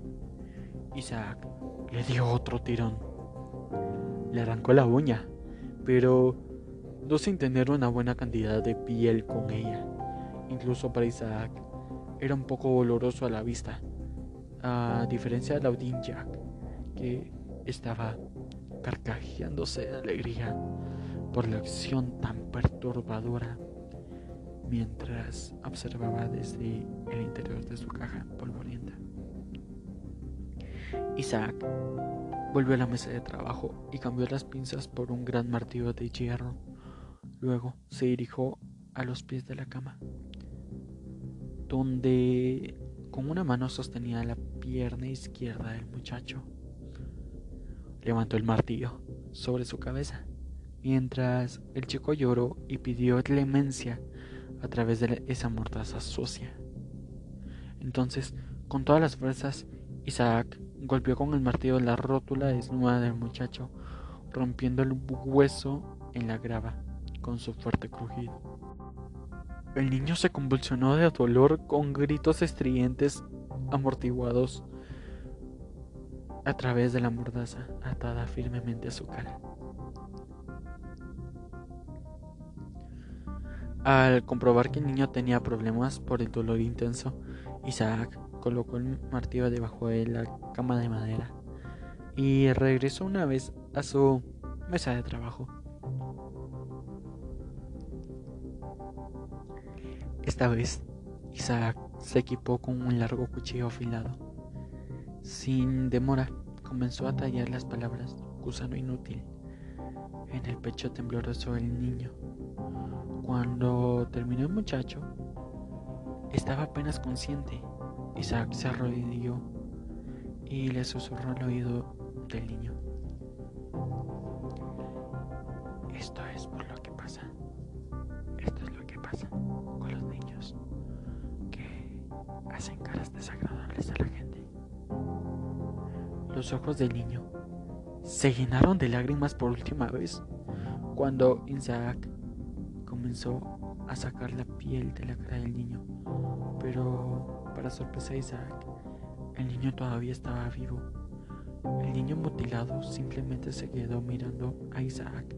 Isaac le dio otro tirón. Le arrancó la uña, pero no sin tener una buena cantidad de piel con ella. Incluso para Isaac era un poco doloroso a la vista, a diferencia de Laudin Jack, que estaba carcajeándose de alegría por la acción tan perturbadora mientras observaba desde el interior de su caja polvorienta. Isaac volvió a la mesa de trabajo y cambió las pinzas por un gran martillo de hierro. Luego se dirigió a los pies de la cama, donde con una mano sostenía la pierna izquierda del muchacho. Levantó el martillo sobre su cabeza, mientras el chico lloró y pidió clemencia a través de esa mordaza sucia. Entonces, con todas las fuerzas, Isaac golpeó con el martillo la rótula desnuda del muchacho, rompiendo el hueso en la grava con su fuerte crujido. El niño se convulsionó de dolor con gritos estridentes amortiguados a través de la mordaza atada firmemente a su cara. Al comprobar que el niño tenía problemas por el dolor intenso, Isaac colocó el martillo debajo de la cama de madera y regresó una vez a su mesa de trabajo. Esta vez, Isaac se equipó con un largo cuchillo afilado. Sin demora, comenzó a tallar las palabras gusano inútil en el pecho tembloroso del niño. Cuando terminó el muchacho, estaba apenas consciente. Isaac se arrodilló y le susurró al oído del niño. Esto es por lo que pasa. Esto es lo que pasa hacen caras desagradables a la gente. Los ojos del niño se llenaron de lágrimas por última vez cuando Isaac comenzó a sacar la piel de la cara del niño, pero para sorpresa de Isaac, el niño todavía estaba vivo. El niño mutilado simplemente se quedó mirando a Isaac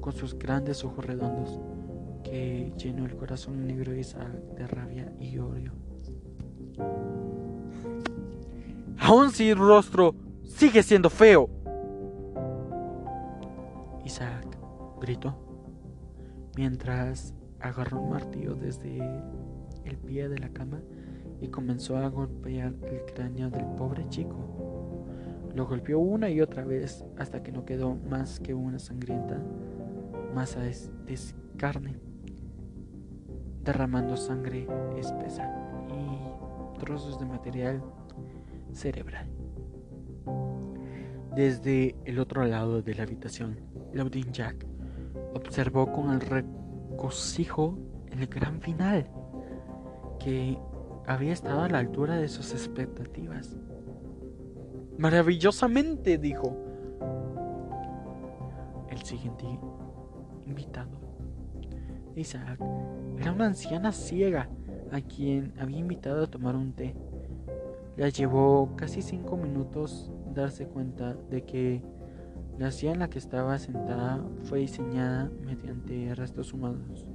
con sus grandes ojos redondos que llenó el corazón negro de Isaac de rabia y odio. Aún sin rostro, sigue siendo feo. Isaac gritó mientras agarró un martillo desde el pie de la cama y comenzó a golpear el cráneo del pobre chico. Lo golpeó una y otra vez hasta que no quedó más que una sangrienta masa de, carne, derramando sangre espesa y trozos de material cerebral. Desde el otro lado de la habitación, Laudin Jack observó con el regocijo el gran final que había estado a la altura de sus expectativas. Maravillosamente, dijo. El siguiente invitado, Isaac, era una anciana ciega a quien había invitado a tomar un té. Le llevó casi cinco minutos darse cuenta de que la silla en la que estaba sentada fue diseñada mediante restos humanos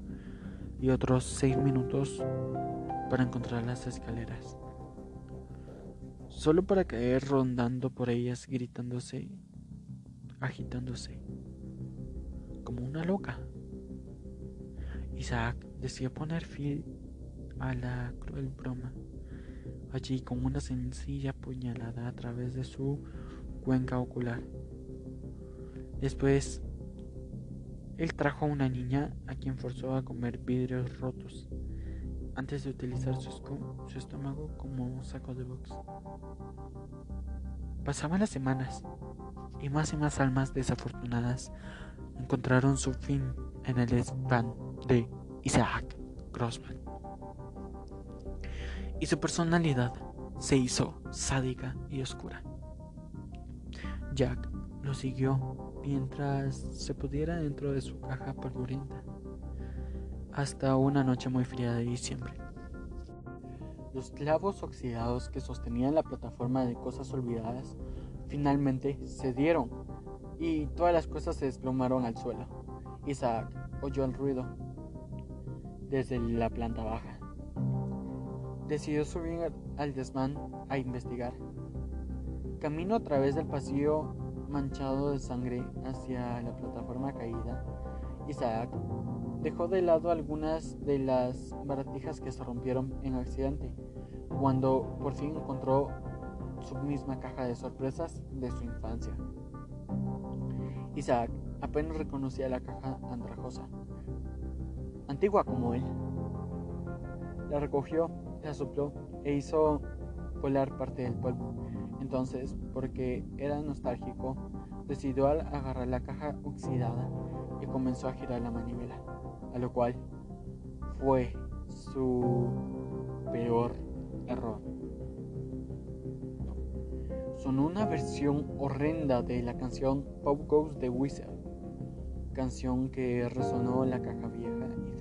y otros seis minutos para encontrar las escaleras, solo para caer rondando por ellas gritándose, agitándose, como una loca. Isaac decidió poner fin a la cruel broma allí con una sencilla puñalada a través de su cuenca ocular. Después, él trajo a una niña a quien forzó a comer vidrios rotos antes de utilizar su, estómago como saco de box. Pasaban las semanas y más y más almas desafortunadas encontraron su fin en el spam de Isaac Grossman y su personalidad se hizo sádica y oscura. Jack lo siguió mientras se pudiera dentro de su caja polvorienta hasta una noche muy fría de diciembre. Los clavos oxidados que sostenían la plataforma de cosas olvidadas finalmente cedieron y todas las cosas se desplomaron al suelo. Isaac oyó el ruido desde la planta baja decidió subir al desmán a investigar. Camino a través del pasillo manchado de sangre hacia la plataforma caída. Isaac dejó de lado algunas de las baratijas que se rompieron en accidente, cuando por fin encontró su misma caja de sorpresas de su infancia. Isaac apenas reconocía la caja andrajosa, antigua como él. La recogió la sopló e hizo volar parte del polvo. Entonces, porque era nostálgico, decidió agarrar la caja oxidada y comenzó a girar la manivela, a lo cual fue su peor error. Sonó una versión horrenda de la canción Pop Goes the Wizard, canción que resonó en la caja vieja y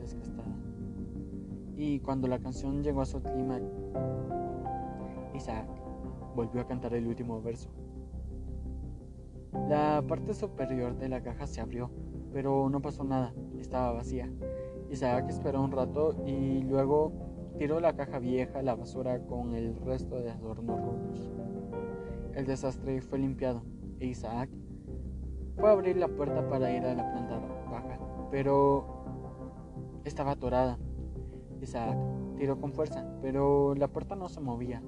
y cuando la canción llegó a su clima, Isaac volvió a cantar el último verso. La parte superior de la caja se abrió, pero no pasó nada, estaba vacía. Isaac esperó un rato y luego tiró la caja vieja a la basura con el resto de adornos rotos. El desastre fue limpiado e Isaac fue a abrir la puerta para ir a la planta baja, pero estaba atorada Isaac tiró con fuerza, pero la puerta no se movía.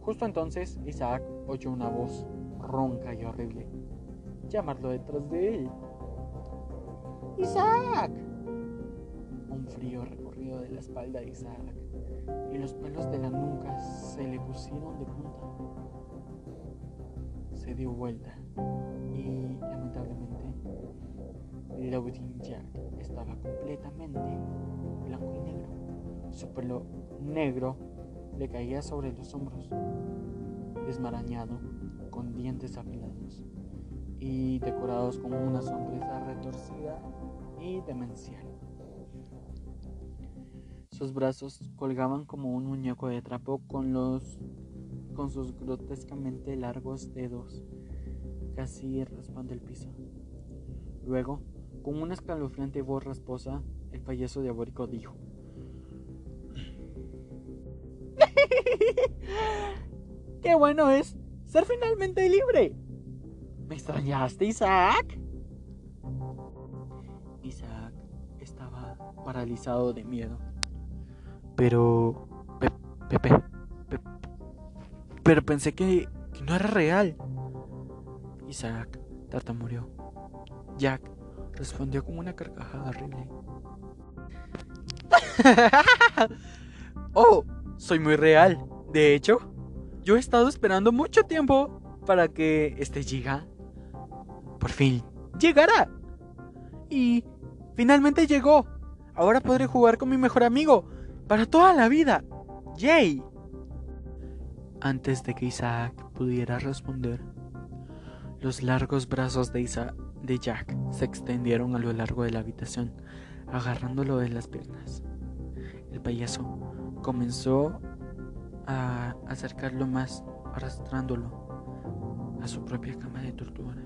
Justo entonces Isaac oyó una voz ronca y horrible llamarlo detrás de él. ¡Isaac! Un frío recorrido de la espalda de Isaac y los pelos de la nuca se le pusieron de punta. Se dio vuelta y lamentablemente Loading Jack estaba completamente blanco y negro. Su pelo negro le caía sobre los hombros, desmarañado, con dientes afilados y decorados con una sonrisa retorcida y demencial. Sus brazos colgaban como un muñeco de trapo con los con sus grotescamente largos dedos casi raspando el piso. Luego, con una escalofriante voz rasposa, el payaso diabólico dijo: ¡Qué bueno es ser finalmente libre! ¿Me extrañaste, Isaac? Isaac estaba paralizado de miedo. Pero... Pepe... pero pensé que, no era real. Isaac tartamureó. Jack respondió con una carcajada horrible. ¡Oh! soy muy real. De hecho, yo he estado esperando mucho tiempo para que este Giga por fin llegara. Y finalmente llegó. Ahora podré jugar con mi mejor amigo para toda la vida. ¡Yay! Antes de que Isaac pudiera responder, los largos brazos de, de Jack se extendieron a lo largo de la habitación, agarrándolo de las piernas. El payaso comenzó a acercarlo más, arrastrándolo a su propia cama de tortura.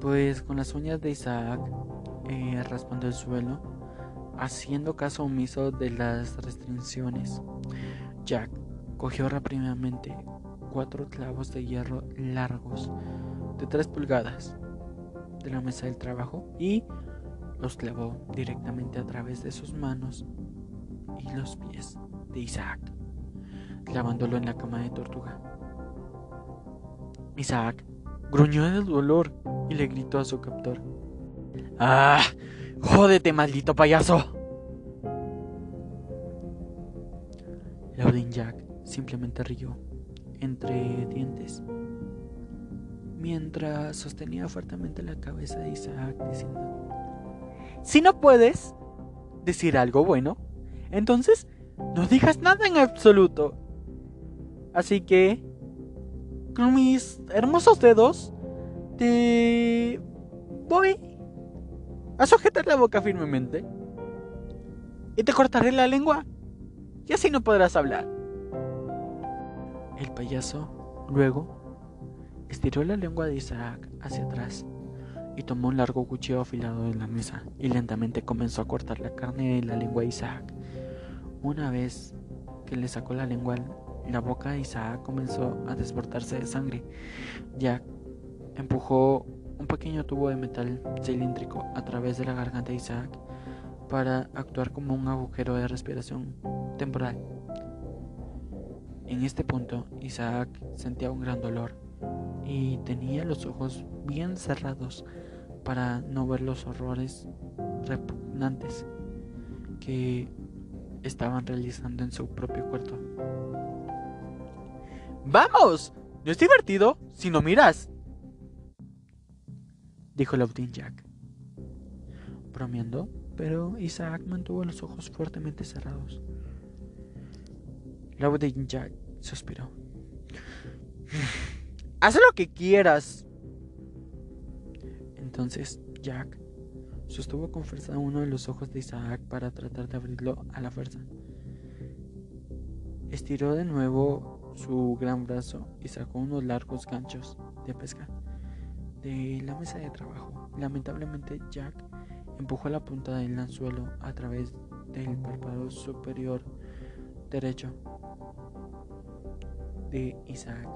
Pues con las uñas de Isaac eh, raspando el suelo, haciendo caso omiso de las restricciones, Jack cogió rápidamente cuatro clavos de hierro largos de 3 pulgadas de la mesa del trabajo y los clavó directamente a través de sus manos y los pies de Isaac, clavándolo en la cama de tortuga. Isaac gruñó del dolor y le gritó a su captor. ¡Ah! ¡Jódete, maldito payaso! Laudin Jack simplemente rió entre dientes, mientras sostenía fuertemente la cabeza de Isaac diciendo, si no puedes decir algo bueno, entonces no digas nada en absoluto. Así que, con mis hermosos dedos, te voy a sujetar la boca firmemente y te cortaré la lengua y así no podrás hablar. El payaso luego estiró la lengua de Isaac hacia atrás y tomó un largo cuchillo afilado de la mesa y lentamente comenzó a cortar la carne de la lengua de Isaac. Una vez que le sacó la lengua, la boca de Isaac comenzó a desbordarse de sangre. Jack empujó un pequeño tubo de metal cilíndrico a través de la garganta de Isaac para actuar como un agujero de respiración temporal. En este punto, Isaac sentía un gran dolor y tenía los ojos bien cerrados para no ver los horrores repugnantes que estaban realizando en su propio cuerpo. ¡Vamos! ¿No es divertido si no miras? Dijo Laudin Jack, bromeando, pero Isaac mantuvo los ojos fuertemente cerrados. Laudin Jack suspiró. Haz lo que quieras. Entonces Jack sostuvo con fuerza uno de los ojos de Isaac para tratar de abrirlo a la fuerza. Estiró de nuevo su gran brazo y sacó unos largos ganchos de pesca de la mesa de trabajo. Lamentablemente Jack empujó la punta del anzuelo a través del párpado superior derecho de Isaac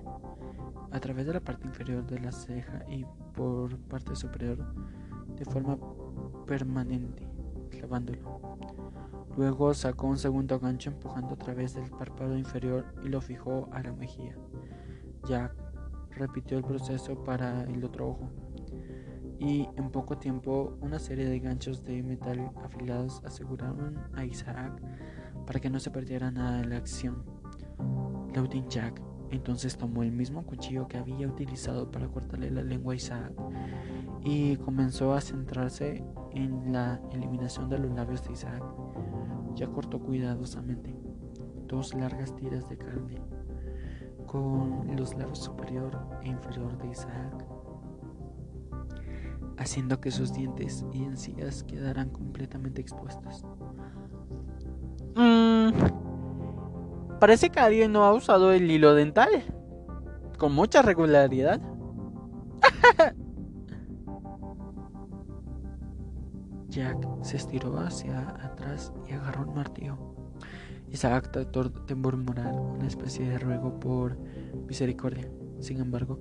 a través de la parte inferior de la ceja y por parte superior de forma permanente, clavándolo. Luego sacó un segundo gancho empujando a través del párpado inferior y lo fijó a la mejilla. Jack repitió el proceso para el otro ojo y en poco tiempo una serie de ganchos de metal afilados aseguraron a Isaac para que no se perdiera nada de la acción. Laudin Jack entonces tomó el mismo cuchillo que había utilizado para cortarle la lengua a Isaac y comenzó a centrarse en la eliminación de los labios de Isaac. Ya cortó cuidadosamente dos largas tiras de carne con los labios superior e inferior de Isaac, haciendo que sus dientes y encías quedaran completamente expuestos. Parece que alguien no ha usado el hilo dental. Con mucha regularidad. Jack se estiró hacia atrás y agarró un martillo. Isaac trató de murmurar una especie de ruego por misericordia. Sin embargo,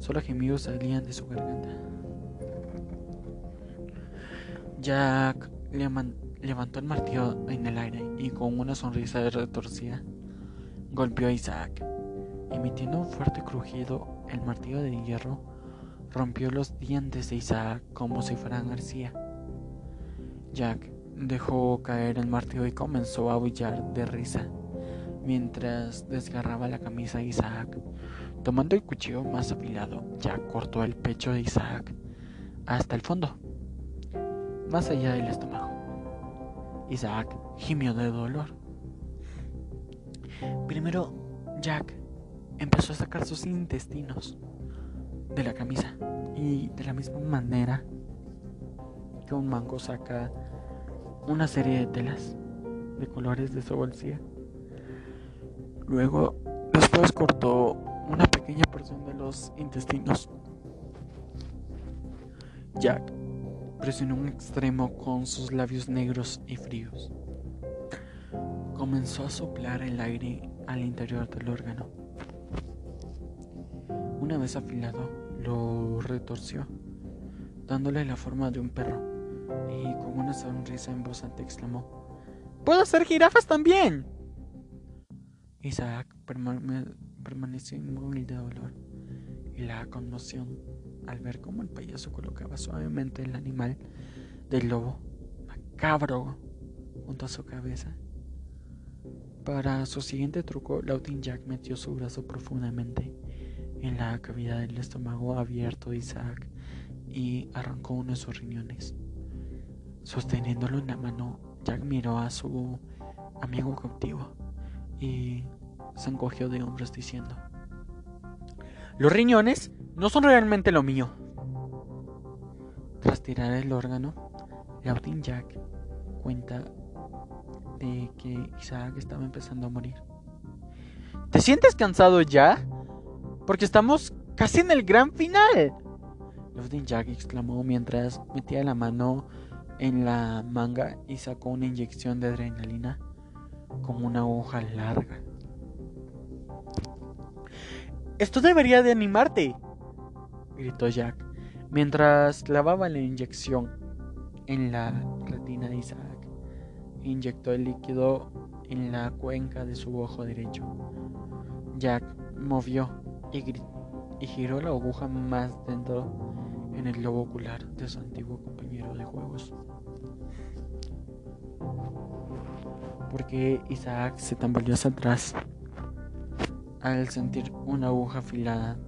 solo gemidos salían de su garganta. Jack levantó el martillo en el aire y con una sonrisa retorcida golpeó a Isaac. Emitiendo un fuerte crujido, el martillo de hierro rompió los dientes de Isaac como si fueran arcilla. Jack dejó caer el martillo y comenzó a aullar de risa mientras desgarraba la camisa de Isaac. Tomando el cuchillo más afilado, Jack cortó el pecho de Isaac hasta el fondo, más allá del estómago. Isaac gimió de dolor. Primero, Jack empezó a sacar sus intestinos de la camisa y de la misma manera que un mango saca una serie de telas de colores de su bolsilla. Luego, después cortó una pequeña porción de los intestinos. Jack presionó un extremo con sus labios negros y fríos. Comenzó a soplar el aire al interior del órgano. Una vez afilado, lo retorció, dándole la forma de un perro, y con una sonrisa alta exclamó, ¡Puedo hacer jirafas también! Isaac permaneció inmóvil de dolor y la conmoción al ver cómo el payaso colocaba suavemente el animal del lobo macabro junto a su cabeza. Para su siguiente truco, Lautin Jack metió su brazo profundamente en la cavidad del estómago abierto de Isaac y arrancó uno de sus riñones. Sosteniéndolo en la mano, Jack miró a su amigo cautivo y se encogió de hombros diciendo, Los riñones no son realmente lo mío. Tras tirar el órgano, Lautin Jack cuenta de que Isaac estaba empezando a morir. ¿Te sientes cansado ya? Porque estamos casi en el gran final. Lautin Jack exclamó mientras metía la mano en la manga y sacó una inyección de adrenalina con una hoja larga. Esto debería de animarte, gritó Jack, mientras clavaba la inyección en la retina de Isaac. Inyectó el líquido en la cuenca de su ojo derecho. Jack movió y, giró la aguja más dentro en el globo ocular de su antiguo compañero de juegos. Porque Isaac se tambaleó hacia atrás al sentir una aguja afilada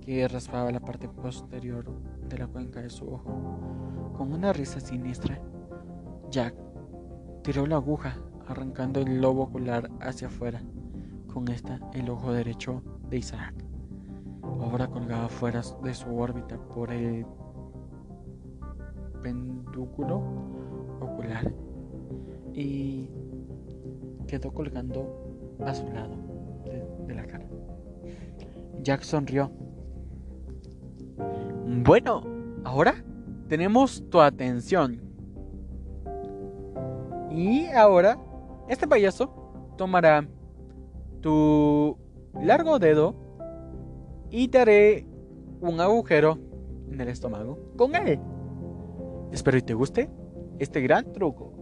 que raspaba la parte posterior de la cuenca de su ojo. Con una risa siniestra, Jack tiró la aguja, arrancando el lobo ocular hacia afuera. Con esta, el ojo derecho de Isaac. Ahora colgaba fuera de su órbita por el pendúculo ocular y quedó colgando a su lado de, la cara. Jack sonrió. Bueno, ahora tenemos tu atención. Y ahora, este payaso tomará tu largo dedo y te haré un agujero en el estómago con él. Espero y te guste este gran truco.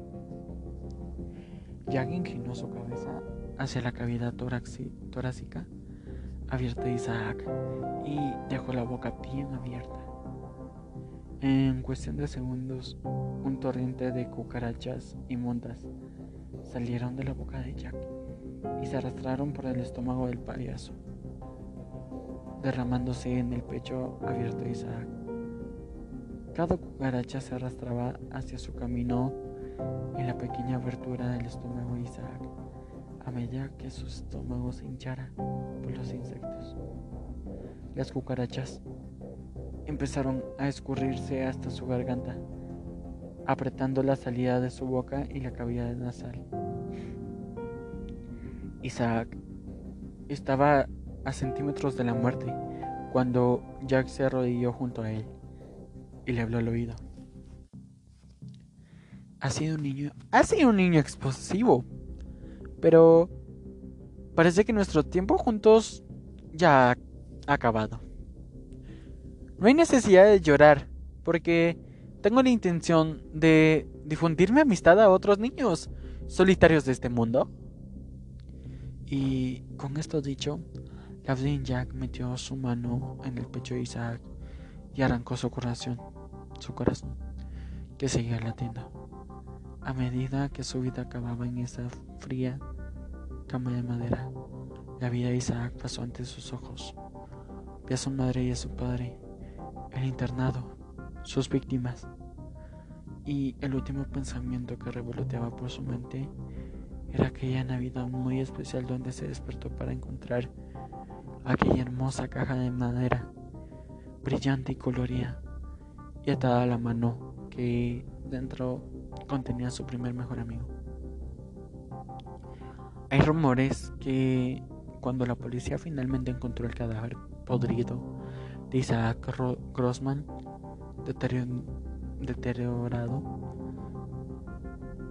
Jack inclinó su cabeza hacia la cavidad torácica abierta de Isaac y dejó la boca bien abierta. En cuestión de segundos, un torrente de cucarachas y montas salieron de la boca de Jack y se arrastraron por el estómago del payaso, derramándose en el pecho abierto de Isaac. Cada cucaracha se arrastraba hacia su camino en la pequeña abertura del estómago de Isaac a medida que su estómago se hinchara por los insectos. Las cucarachas empezaron a escurrirse hasta su garganta, apretando la salida de su boca y la cavidad nasal. Isaac estaba a centímetros de la muerte cuando Jack se arrodilló junto a él y le habló al oído. Ha sido un niño, ha sido un niño explosivo, pero parece que nuestro tiempo juntos ya ha acabado. No hay necesidad de llorar, porque tengo la intención de difundir mi amistad a otros niños solitarios de este mundo. Y con esto dicho, Lavdin Jack metió su mano en el pecho de Isaac y arrancó su corazón, su corazón, que seguía latiendo. A medida que su vida acababa en esa fría cama de madera, la vida de Isaac pasó ante sus ojos. Vi a su madre y a su padre, el internado, sus víctimas, y el último pensamiento que revoloteaba por su mente Era aquella Navidad muy especial donde se despertó para encontrar aquella hermosa caja de madera, brillante y colorida, y atada a la mano que dentro contenía su primer mejor amigo. Hay rumores que cuando la policía finalmente encontró el cadáver podrido de Isaac Grossman, deteriorado,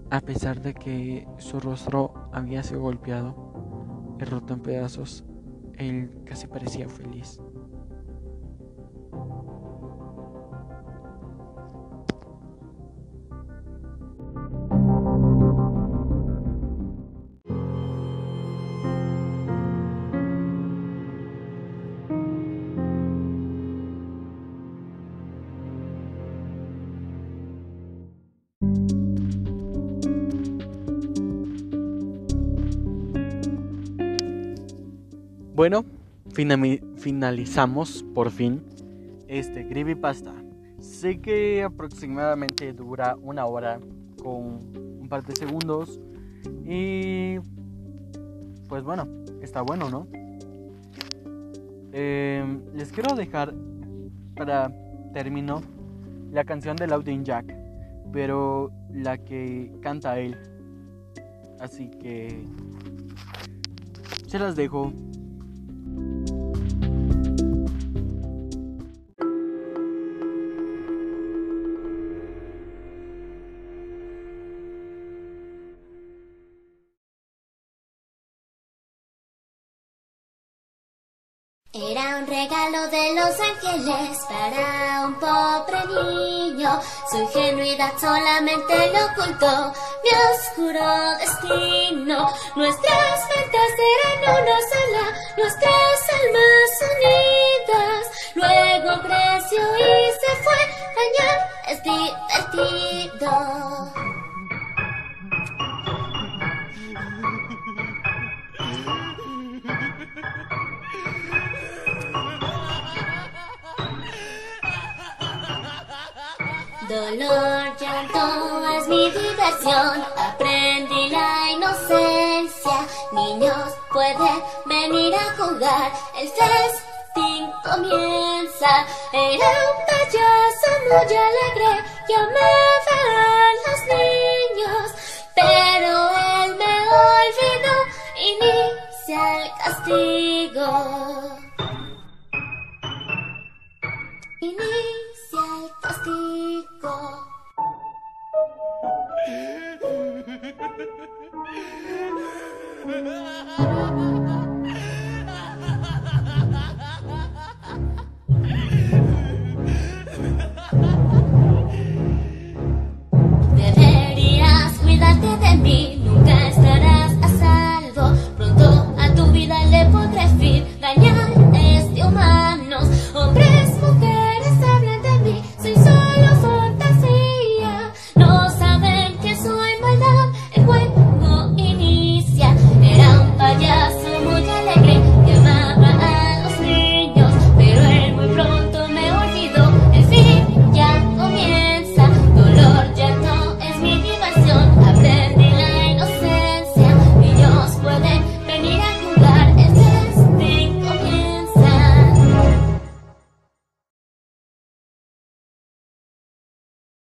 a pesar de que su rostro había sido golpeado y roto en pedazos, él casi parecía feliz. Bueno, finalizamos por fin este Pasta. Sé que aproximadamente dura una hora con un par de segundos. Y pues bueno, está bueno, ¿no? Em, les quiero dejar para término la canción de Laudin Jack, pero la que canta él. Así que se las dejo. Regalo de los ángeles para un pobre niño. Su ingenuidad solamente lo ocultó mi oscuro destino. Nuestras mentes eran una sola, nuestras almas unidas. Luego creció y se fue, dañar es divertido. Dolor, llanto es mi diversión. Aprendí la inocencia. Niños, pueden venir a jugar. El festín comienza. Era un payaso muy alegre. Yo me verán los niños. Pero él me olvidó. Inicia el castigo. Deberías cuidarte de mí, nunca estarás a salvo. Pronto a tu vida le podrás fin dañar.